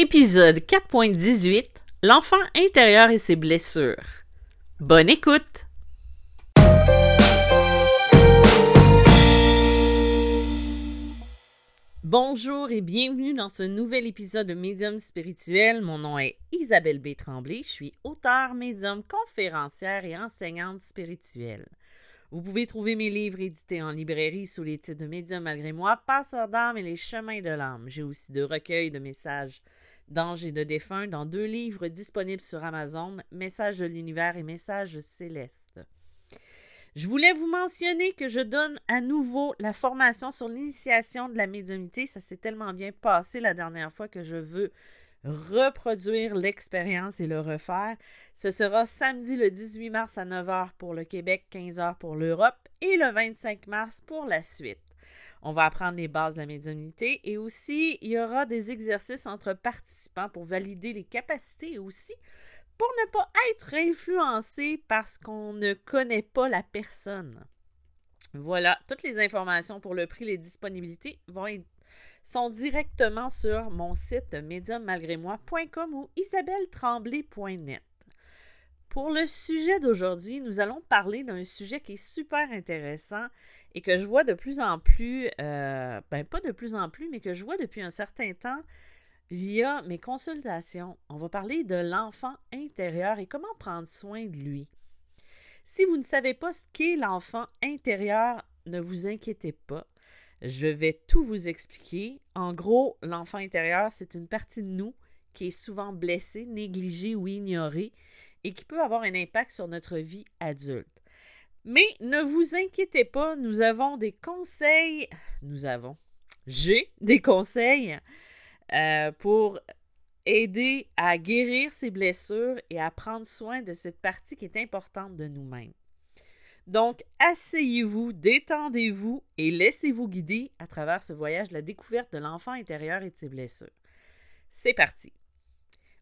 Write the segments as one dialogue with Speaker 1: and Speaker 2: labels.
Speaker 1: Épisode 4.18 L'enfant intérieur et ses blessures. Bonne écoute! Bonjour et bienvenue dans ce nouvel épisode de Médium spirituel. Mon nom est Isabelle B. Tremblay. Je suis auteure, médium, conférencière et enseignante spirituelle. Vous pouvez trouver mes livres édités en librairie sous les titres de Médium malgré moi, Passeur d'âme et Les chemins de l'âme. J'ai aussi deux recueils de messages d'anges et de défunts dans deux livres disponibles sur Amazon, Messages de l'univers et Messages célestes. Je voulais vous mentionner que je donne à nouveau la formation sur l'initiation de la médiumnité. Ça s'est tellement bien passé la dernière fois que je veux reproduire l'expérience et le refaire. Ce sera samedi le 18 mars à 9h pour le Québec, 15h pour l'Europe et le 25 mars pour la suite. On va apprendre les bases de la médiumnité et aussi il y aura des exercices entre participants pour valider les capacités et aussi pour ne pas être influencé parce qu'on ne connaît pas la personne. Voilà, toutes les informations pour le prix, les disponibilités sont directement sur mon site médiummalgrémoi.com ou isabelletremblay.net. Pour le sujet d'aujourd'hui, nous allons parler d'un sujet qui est super intéressant et que je vois de plus en plus, euh, ben pas de plus en plus, mais que je vois depuis un certain temps via mes consultations. On va parler de l'enfant intérieur et comment prendre soin de lui. Si vous ne savez pas ce qu'est l'enfant intérieur, ne vous inquiétez pas. Je vais tout vous expliquer. En gros, l'enfant intérieur, c'est une partie de nous qui est souvent blessée, négligée ou ignorée et qui peut avoir un impact sur notre vie adulte. Mais ne vous inquiétez pas, nous avons des conseils. Nous avons. J'ai des conseils euh, pour aider à guérir ces blessures et à prendre soin de cette partie qui est importante de nous-mêmes. Donc, asseyez-vous, détendez-vous et laissez-vous guider à travers ce voyage de la découverte de l'enfant intérieur et de ses blessures. C'est parti.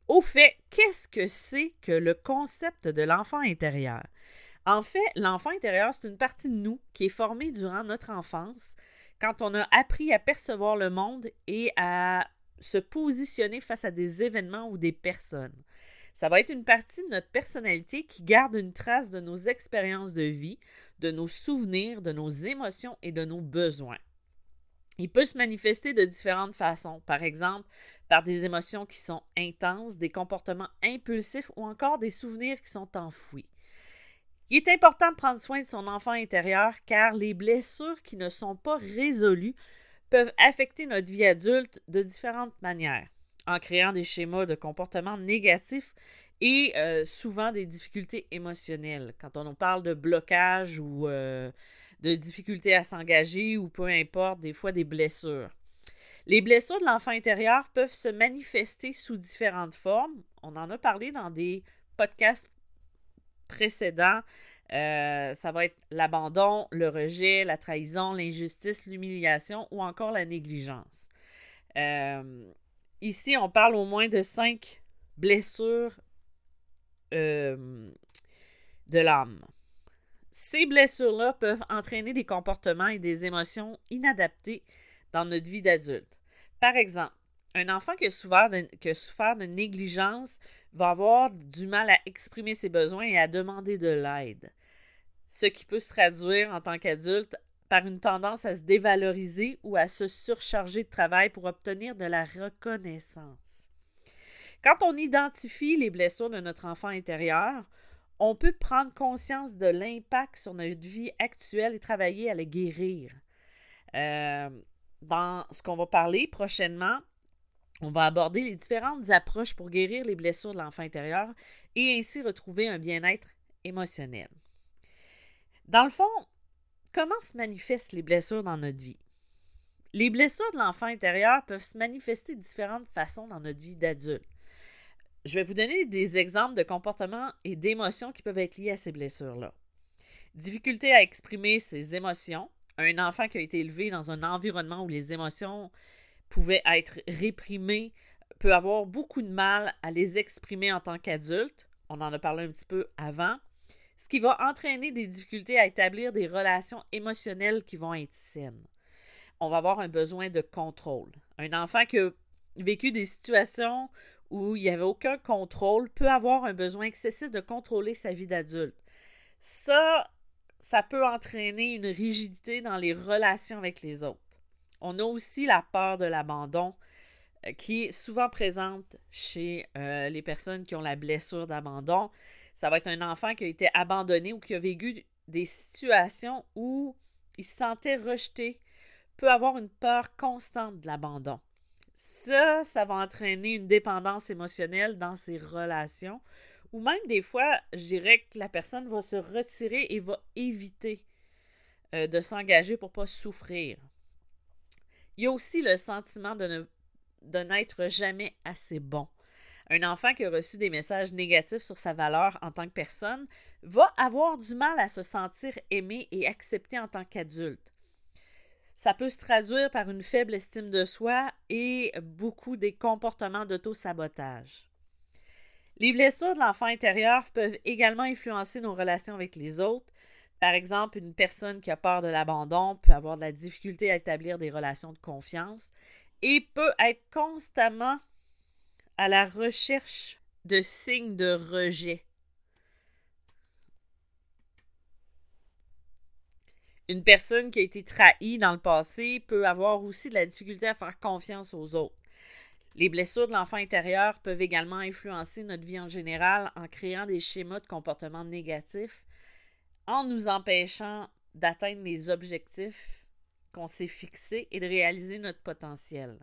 Speaker 1: Au fait, qu'est-ce que c'est que le concept de l'enfant intérieur? En fait, l'enfant intérieur, c'est une partie de nous qui est formée durant notre enfance, quand on a appris à percevoir le monde et à se positionner face à des événements ou des personnes. Ça va être une partie de notre personnalité qui garde une trace de nos expériences de vie, de nos souvenirs, de nos émotions et de nos besoins. Il peut se manifester de différentes façons, par exemple par des émotions qui sont intenses, des comportements impulsifs ou encore des souvenirs qui sont enfouis. Il est important de prendre soin de son enfant intérieur car les blessures qui ne sont pas résolues peuvent affecter notre vie adulte de différentes manières en créant des schémas de comportement négatifs et euh, souvent des difficultés émotionnelles. Quand on parle de blocage ou euh, de difficultés à s'engager ou peu importe, des fois des blessures. Les blessures de l'enfant intérieur peuvent se manifester sous différentes formes. On en a parlé dans des podcasts précédents. Euh, ça va être l'abandon, le rejet, la trahison, l'injustice, l'humiliation ou encore la négligence. Ici, on parle au moins de cinq blessures euh, de l'âme. Ces blessures-là peuvent entraîner des comportements et des émotions inadaptés dans notre vie d'adulte. Par exemple, un enfant qui a, souffert de, négligence va avoir du mal à exprimer ses besoins et à demander de l'aide, ce qui peut se traduire en tant qu'adulte par une tendance à se dévaloriser ou à se surcharger de travail pour obtenir de la reconnaissance. Quand on identifie les blessures de notre enfant intérieur, on peut prendre conscience de l'impact sur notre vie actuelle et travailler à les guérir. Euh, dans ce qu'on va parler prochainement, on va aborder les différentes approches pour guérir les blessures de l'enfant intérieur et ainsi retrouver un bien-être émotionnel. Dans le fond, Comment se manifestent les blessures dans notre vie? Les blessures de l'enfant intérieur peuvent se manifester de différentes façons dans notre vie d'adulte. Je vais vous donner des exemples de comportements et d'émotions qui peuvent être liés à ces blessures-là. Difficulté à exprimer ses émotions. Un enfant qui a été élevé dans un environnement où les émotions pouvaient être réprimées peut avoir beaucoup de mal à les exprimer en tant qu'adulte. On en a parlé un petit peu avant ce qui va entraîner des difficultés à établir des relations émotionnelles qui vont être saines. On va avoir un besoin de contrôle. Un enfant qui a vécu des situations où il n'y avait aucun contrôle peut avoir un besoin excessif de contrôler sa vie d'adulte. Ça, ça peut entraîner une rigidité dans les relations avec les autres. On a aussi la peur de l'abandon euh, qui est souvent présente chez euh, les personnes qui ont la blessure d'abandon. Ça va être un enfant qui a été abandonné ou qui a vécu des situations où il se sentait rejeté, peut avoir une peur constante de l'abandon. Ça, ça va entraîner une dépendance émotionnelle dans ses relations, ou même des fois, je dirais que la personne va se retirer et va éviter euh, de s'engager pour ne pas souffrir. Il y a aussi le sentiment de, de n'être jamais assez bon. Un enfant qui a reçu des messages négatifs sur sa valeur en tant que personne va avoir du mal à se sentir aimé et accepté en tant qu'adulte. Ça peut se traduire par une faible estime de soi et beaucoup des comportements d'auto-sabotage. Les blessures de l'enfant intérieur peuvent également influencer nos relations avec les autres. Par exemple, une personne qui a peur de l'abandon peut avoir de la difficulté à établir des relations de confiance et peut être constamment à la recherche de signes de rejet. Une personne qui a été trahie dans le passé peut avoir aussi de la difficulté à faire confiance aux autres. Les blessures de l'enfant intérieur peuvent également influencer notre vie en général en créant des schémas de comportement négatifs, en nous empêchant d'atteindre les objectifs qu'on s'est fixés et de réaliser notre potentiel.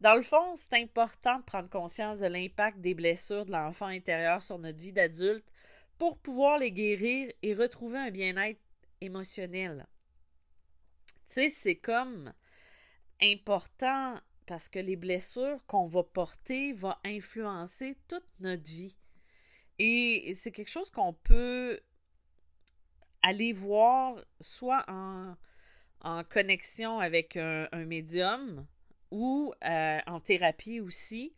Speaker 1: Dans le fond, c'est important de prendre conscience de l'impact des blessures de l'enfant intérieur sur notre vie d'adulte pour pouvoir les guérir et retrouver un bien-être émotionnel. Tu sais, c'est comme important parce que les blessures qu'on va porter vont influencer toute notre vie. Et c'est quelque chose qu'on peut aller voir soit en, connexion avec un, médium ou euh, en thérapie aussi.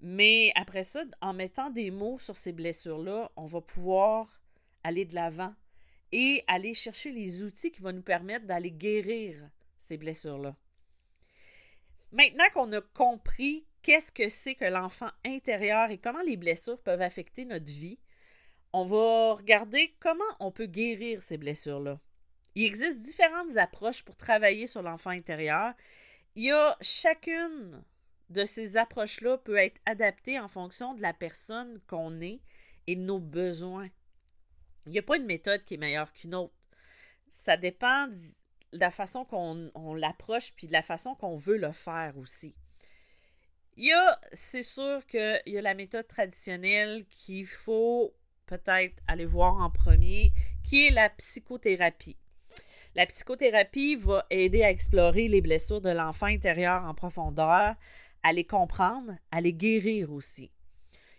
Speaker 1: Mais après ça, en mettant des mots sur ces blessures-là, on va pouvoir aller de l'avant et aller chercher les outils qui vont nous permettre d'aller guérir ces blessures-là. Maintenant qu'on a compris qu'est-ce que c'est que l'enfant intérieur et comment les blessures peuvent affecter notre vie, on va regarder comment on peut guérir ces blessures-là. Il existe différentes approches pour travailler sur l'enfant intérieur. Il y a chacune de ces approches-là peut être adaptée en fonction de la personne qu'on est et de nos besoins. Il n'y a pas une méthode qui est meilleure qu'une autre. Ça dépend de la façon qu'on l'approche puis de la façon qu'on veut le faire aussi. Il y a, c'est sûr qu'il y a la méthode traditionnelle qu'il faut peut-être aller voir en premier, qui est la psychothérapie. La psychothérapie va aider à explorer les blessures de l'enfant intérieur en profondeur, à les comprendre, à les guérir aussi.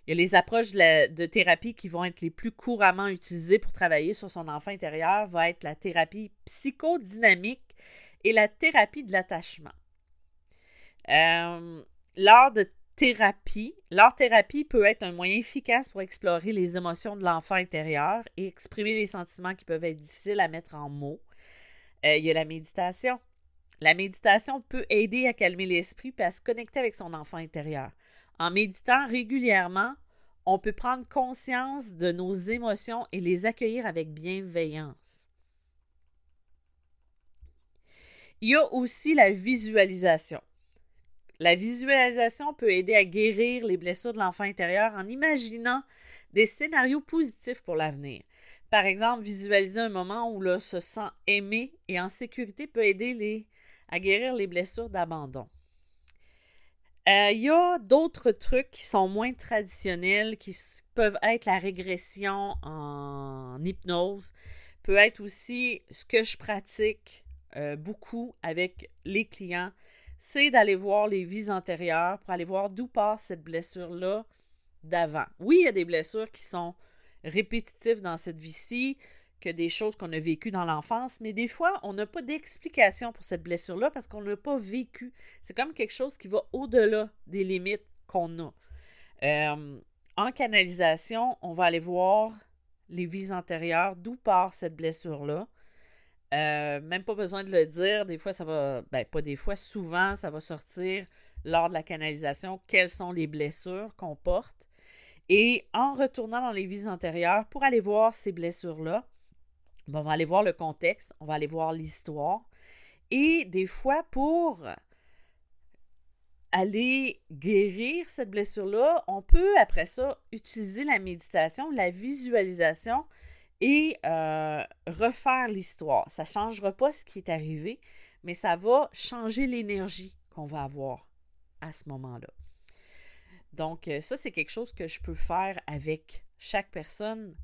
Speaker 1: Il y a les approches de, thérapie qui vont être les plus couramment utilisées pour travailler sur son enfant intérieur, va être la thérapie psychodynamique et la thérapie de l'attachement. Euh, lors de thérapie, peut être un moyen efficace pour explorer les émotions de l'enfant intérieur et exprimer les sentiments qui peuvent être difficiles à mettre en mots. Euh, il y a la méditation. La méditation peut aider à calmer l'esprit et à se connecter avec son enfant intérieur. En méditant régulièrement, on peut prendre conscience de nos émotions et les accueillir avec bienveillance. Il y a aussi la visualisation. La visualisation peut aider à guérir les blessures de l'enfant intérieur en imaginant des scénarios positifs pour l'avenir. Par exemple, visualiser un moment où l'on se sent aimé et en sécurité peut aider à guérir les blessures d'abandon. Euh, il y a d'autres trucs qui sont moins traditionnels, qui peuvent être la régression en hypnose, peut être aussi ce que je pratique euh, beaucoup avec les clients, c'est d'aller voir les vies antérieures pour aller voir d'où passe cette blessure-là d'avant. Oui, il y a des blessures qui sont répétitives dans cette vie-ci, que des choses qu'on a vécues dans l'enfance, mais des fois, on n'a pas d'explication pour cette blessure-là parce qu'on ne l'a pas vécu. C'est comme quelque chose qui va au-delà des limites qu'on a. Euh, en canalisation, on va aller voir les vies antérieures, d'où part cette blessure-là. Euh, même pas besoin de le dire, des fois ça va, ben pas des fois, souvent ça va sortir lors de la canalisation quelles sont les blessures qu'on porte. Et en retournant dans les vies antérieures pour aller voir ces blessures-là, ben, on va aller voir le contexte, on va aller voir l'histoire. Et des fois, pour aller guérir cette blessure-là, on peut après ça utiliser la méditation, la visualisation et euh, refaire l'histoire. Ça ne changera pas ce qui est arrivé, mais ça va changer l'énergie qu'on va avoir à ce moment-là. Donc, euh, ça, c'est quelque chose que je peux faire avec chaque personne.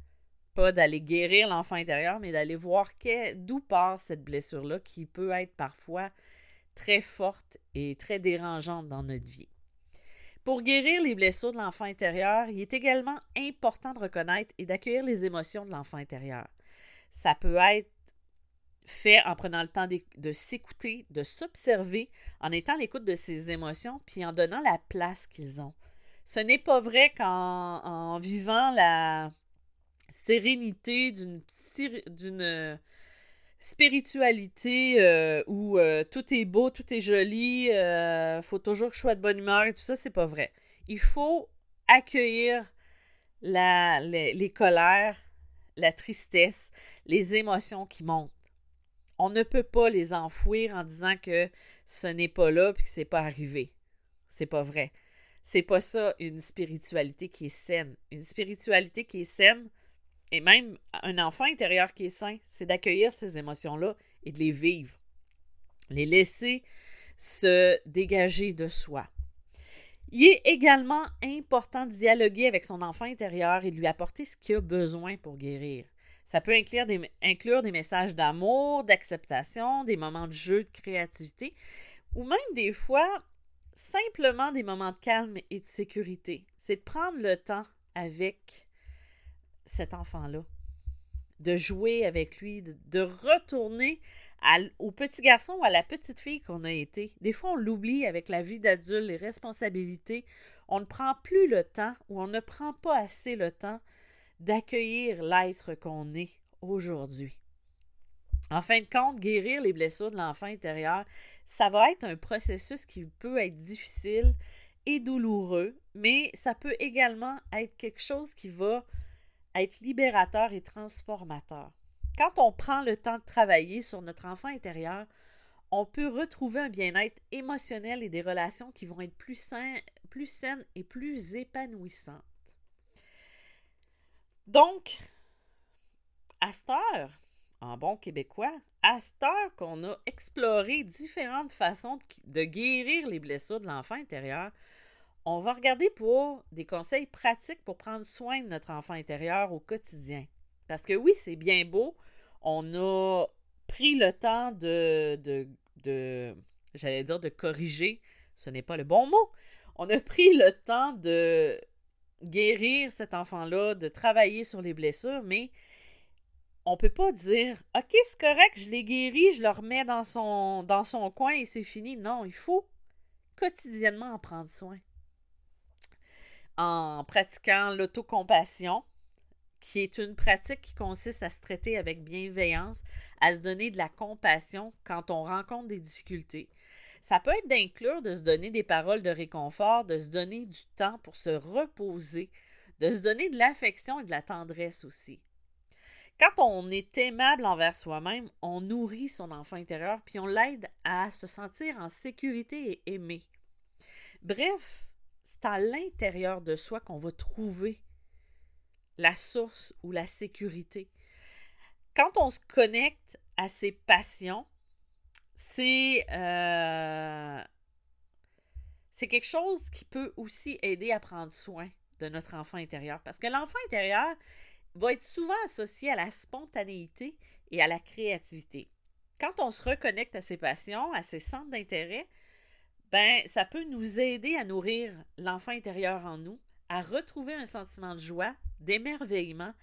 Speaker 1: Pas d'aller guérir l'enfant intérieur, mais d'aller voir d'où part cette blessure-là qui peut être parfois très forte et très dérangeante dans notre vie. Pour guérir les blessures de l'enfant intérieur, il est également important de reconnaître et d'accueillir les émotions de l'enfant intérieur. Ça peut être fait en prenant le temps de, s'écouter, de s'observer, en étant à l'écoute de ses émotions, puis en donnant la place qu'ils ont. Ce n'est pas vrai qu'en vivant la sérénité d'une spiritualité euh, où euh, tout est beau, tout est joli, euh, faut toujours que je sois de bonne humeur et tout ça, c'est pas vrai. Il faut accueillir les, colères, la tristesse, les émotions qui montent. On ne peut pas les enfouir en disant que ce n'est pas là et que c'est pas arrivé. C'est pas vrai. C'est pas ça une spiritualité qui est saine. Une spiritualité qui est saine, et même un enfant intérieur qui est sain, c'est d'accueillir ces émotions-là et de les vivre. Les laisser se dégager de soi. Il est également important de dialoguer avec son enfant intérieur et de lui apporter ce qu'il a besoin pour guérir. Ça peut inclure des, messages d'amour, d'acceptation, des moments de jeu, de créativité, ou même des fois, simplement des moments de calme et de sécurité. C'est de prendre le temps avec cet enfant-là, de jouer avec lui, de, retourner au petit garçon ou à la petite fille qu'on a été. Des fois, on l'oublie avec la vie d'adulte, les responsabilités. On ne prend plus le temps ou on ne prend pas assez le temps d'accueillir l'être qu'on est aujourd'hui. En fin de compte, guérir les blessures de l'enfant intérieur, ça va être un processus qui peut être difficile et douloureux, mais ça peut également être quelque chose qui va être libérateur et transformateur. Quand on prend le temps de travailler sur notre enfant intérieur, on peut retrouver un bien-être émotionnel et des relations qui vont être plus, plus saines et plus épanouissantes. Donc, à cette heure, en bon québécois, à cette heure qu'on a exploré différentes façons de guérir les blessures de l'enfant intérieur, on va regarder pour des conseils pratiques pour prendre soin de notre enfant intérieur au quotidien. Parce que oui, c'est bien beau. On a pris le temps de, de, j'allais dire de corriger, ce n'est pas le bon mot. On a pris le temps de guérir cet enfant-là, de travailler sur les blessures, mais on ne peut pas dire OK, c'est correct, je l'ai guéri, je le remets dans son, dans son coin et c'est fini. Non, il faut quotidiennement en prendre soin en pratiquant l'autocompassion, qui est une pratique qui consiste à se traiter avec bienveillance, à se donner de la compassion quand on rencontre des difficultés. Ça peut être d'inclure de se donner des paroles de réconfort, de se donner du temps pour se reposer, de se donner de l'affection et de la tendresse aussi. Quand on est aimable envers soi-même, on nourrit son enfant intérieur puis on l'aide à se sentir en sécurité et aimé. Bref, c'est à l'intérieur de soi qu'on va trouver la source ou la sécurité. Quand on se connecte à ses passions, c'est euh, c'est quelque chose qui peut aussi aider à prendre soin de notre enfant intérieur. Parce que l'enfant intérieur va être souvent associé à la spontanéité et à la créativité. Quand on se reconnecte à ses passions, à ses centres d'intérêt, ben, ça peut nous aider à nourrir l'enfant intérieur en nous, à retrouver un sentiment de joie, d'émerveillement,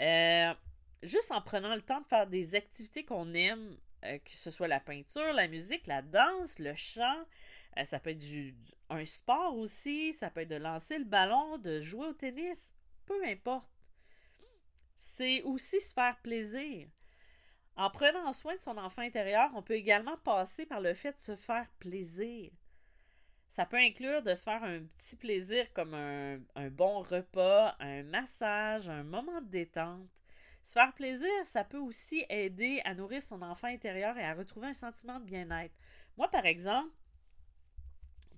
Speaker 1: euh, juste en prenant le temps de faire des activités qu'on aime, euh, que ce soit la peinture, la musique, la danse, le chant. Euh, ça peut être un sport aussi, ça peut être de lancer le ballon, de jouer au tennis, peu importe. C'est aussi se faire plaisir. En prenant soin de son enfant intérieur, on peut également passer par le fait de se faire plaisir Ça peut inclure de se faire un petit plaisir comme un, bon repas, un massage, un moment de détente. Se faire plaisir, ça peut aussi aider à nourrir son enfant intérieur et à retrouver un sentiment de bien-être. Moi, par exemple,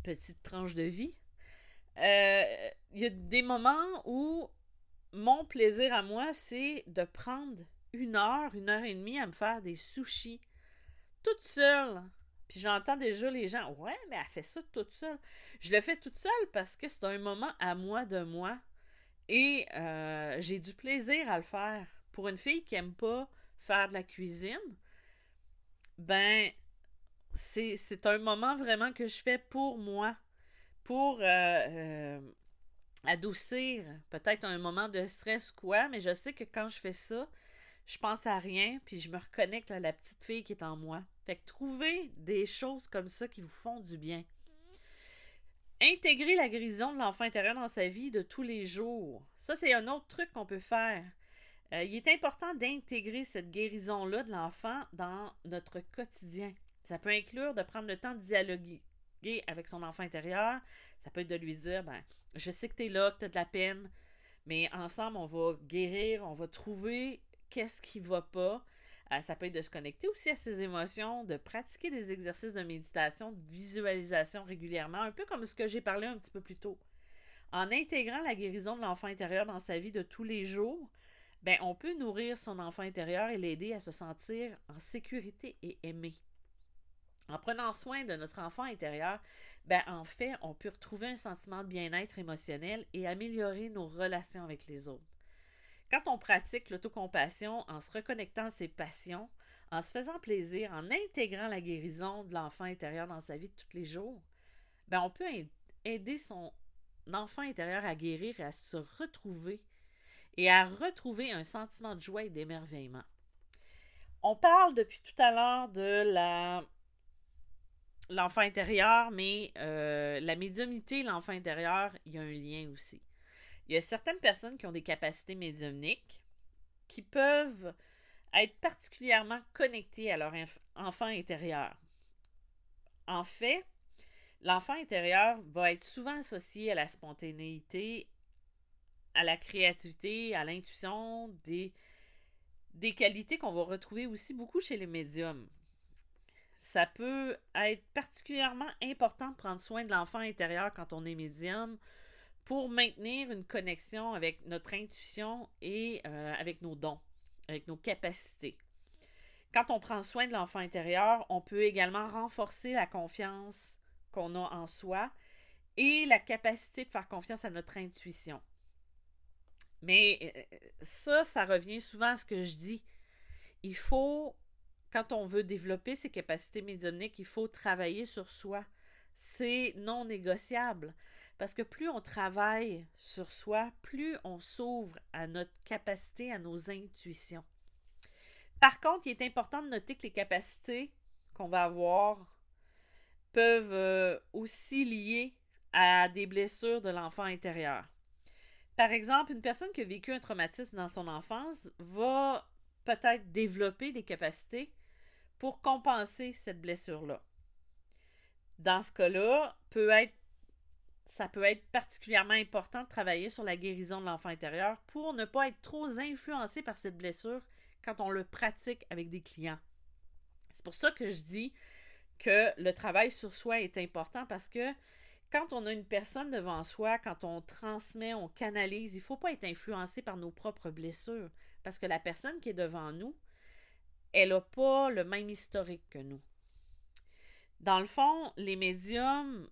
Speaker 1: petite tranche de vie, euh, il y a des moments où mon plaisir à moi, c'est de prendre une heure, une heure et demie à me faire des sushis toute seule puis j'entends déjà les gens, ouais, mais elle fait ça toute seule. Je le fais toute seule parce que c'est un moment à moi de moi. Et euh, j'ai du plaisir à le faire. Pour une fille qui aime pas faire de la cuisine, ben, c'est un moment vraiment que je fais pour moi. Pour euh, euh, adoucir peut-être un moment de stress ou quoi, mais je sais que quand je fais ça, je pense à rien, puis je me reconnecte à la petite fille qui est en moi. Fait que trouvez des choses comme ça qui vous font du bien. Intégrer la guérison de l'enfant intérieur dans sa vie de tous les jours. Ça, c'est un autre truc qu'on peut faire. Euh, il est important d'intégrer cette guérison-là de l'enfant dans notre quotidien. Ça peut inclure de prendre le temps de dialoguer avec son enfant intérieur. Ça peut être de lui dire, ben, je sais que tu es là, que tu as de la peine, mais ensemble, on va guérir, on va trouver qu'est-ce qui va pas. Euh, ça peut être de se connecter aussi à ses émotions, de pratiquer des exercices de méditation, de visualisation régulièrement, un peu comme ce que j'ai parlé un petit peu plus tôt. En intégrant la guérison de l'enfant intérieur dans sa vie de tous les jours, ben, on peut nourrir son enfant intérieur et l'aider à se sentir en sécurité et aimé. En prenant soin de notre enfant intérieur, ben, en fait, on peut retrouver un sentiment de bien-être émotionnel et améliorer nos relations avec les autres. Quand on pratique l'autocompassion en se reconnectant à ses passions, en se faisant plaisir, en intégrant la guérison de l'enfant intérieur dans sa vie de tous les jours, ben on peut aider son enfant intérieur à guérir et à se retrouver et à retrouver un sentiment de joie et d'émerveillement. On parle depuis tout à l'heure de l'enfant intérieur, mais euh, la médiumnité, l'enfant intérieur, il y a un lien aussi. Il y a certaines personnes qui ont des capacités médiumniques qui peuvent être particulièrement connectées à leur enfant intérieur. En fait, l'enfant intérieur va être souvent associé à la spontanéité, à la créativité, à l'intuition, des, qualités qu'on va retrouver aussi beaucoup chez les médiums. Ça peut être particulièrement important de prendre soin de l'enfant intérieur quand on est médium pour maintenir une connexion avec notre intuition et euh, avec nos dons, avec nos capacités. Quand on prend soin de l'enfant intérieur, on peut également renforcer la confiance qu'on a en soi et la capacité de faire confiance à notre intuition. Mais euh, ça, ça revient souvent à ce que je dis. Il faut, quand on veut développer ses capacités médiumniques, il faut travailler sur soi. C'est non négociable. Parce que plus on travaille sur soi, plus on s'ouvre à notre capacité, à nos intuitions. Par contre, il est important de noter que les capacités qu'on va avoir peuvent euh, aussi lier à des blessures de l'enfant intérieur. Par exemple, une personne qui a vécu un traumatisme dans son enfance va peut-être développer des capacités pour compenser cette blessure-là. Dans ce cas-là, peut être ça peut être particulièrement important de travailler sur la guérison de l'enfant intérieur pour ne pas être trop influencé par cette blessure quand on le pratique avec des clients. C'est pour ça que je dis que le travail sur soi est important parce que quand on a une personne devant soi, quand on transmet, on canalise, il ne faut pas être influencé par nos propres blessures parce que la personne qui est devant nous, elle n'a pas le même historique que nous. Dans le fond, les médiums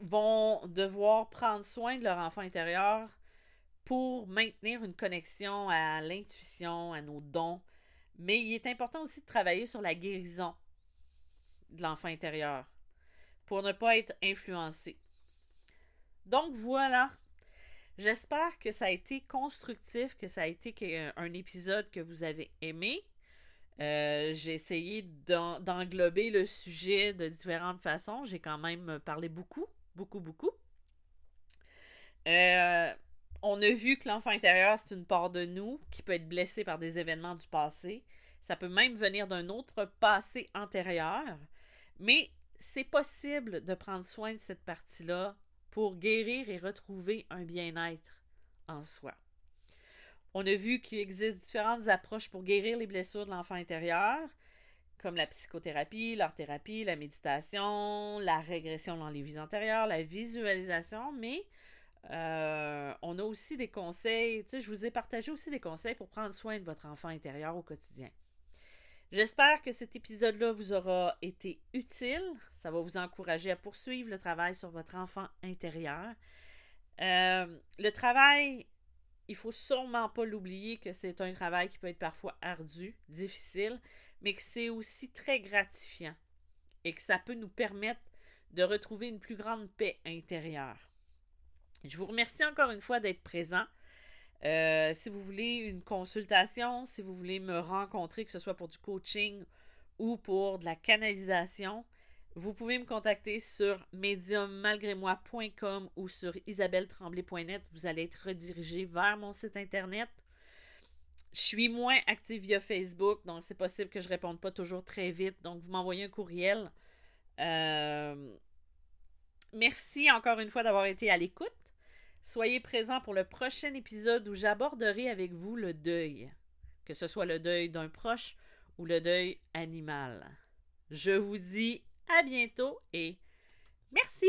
Speaker 1: vont devoir prendre soin de leur enfant intérieur pour maintenir une connexion à l'intuition, à nos dons. Mais il est important aussi de travailler sur la guérison de l'enfant intérieur pour ne pas être influencé. Donc voilà. J'espère que ça a été constructif, que ça a été un épisode que vous avez aimé. Euh, j'ai essayé d'englober le sujet de différentes façons. J'ai quand même parlé beaucoup beaucoup, beaucoup. Euh, on a vu que l'enfant intérieur, c'est une part de nous qui peut être blessée par des événements du passé. Ça peut même venir d'un autre passé antérieur. Mais c'est possible de prendre soin de cette partie-là pour guérir et retrouver un bien-être en soi. On a vu qu'il existe différentes approches pour guérir les blessures de l'enfant intérieur, comme la psychothérapie, l'art-thérapie, la méditation, la régression dans les vies antérieures, la visualisation, mais euh, on a aussi des conseils, tu sais, je vous ai partagé aussi des conseils pour prendre soin de votre enfant intérieur au quotidien. J'espère que cet épisode-là vous aura été utile. Ça va vous encourager à poursuivre le travail sur votre enfant intérieur. Euh, le travail, il faut sûrement pas l'oublier que c'est un travail qui peut être parfois ardu, difficile, mais que c'est aussi très gratifiant et que ça peut nous permettre de retrouver une plus grande paix intérieure. Je vous remercie encore une fois d'être présent. Euh, si vous voulez une consultation, si vous voulez me rencontrer, que ce soit pour du coaching ou pour de la canalisation, vous pouvez me contacter sur mediummalgrémoi.com ou sur isabelletremblay.net. Vous allez être redirigé vers mon site internet. Je suis moins active via Facebook, donc c'est possible que je ne réponde pas toujours très vite. Donc, vous m'envoyez un courriel. Euh, merci encore une fois d'avoir été à l'écoute. Soyez présents pour le prochain épisode où j'aborderai avec vous le deuil, que ce soit le deuil d'un proche ou le deuil animal. Je vous dis à bientôt et merci.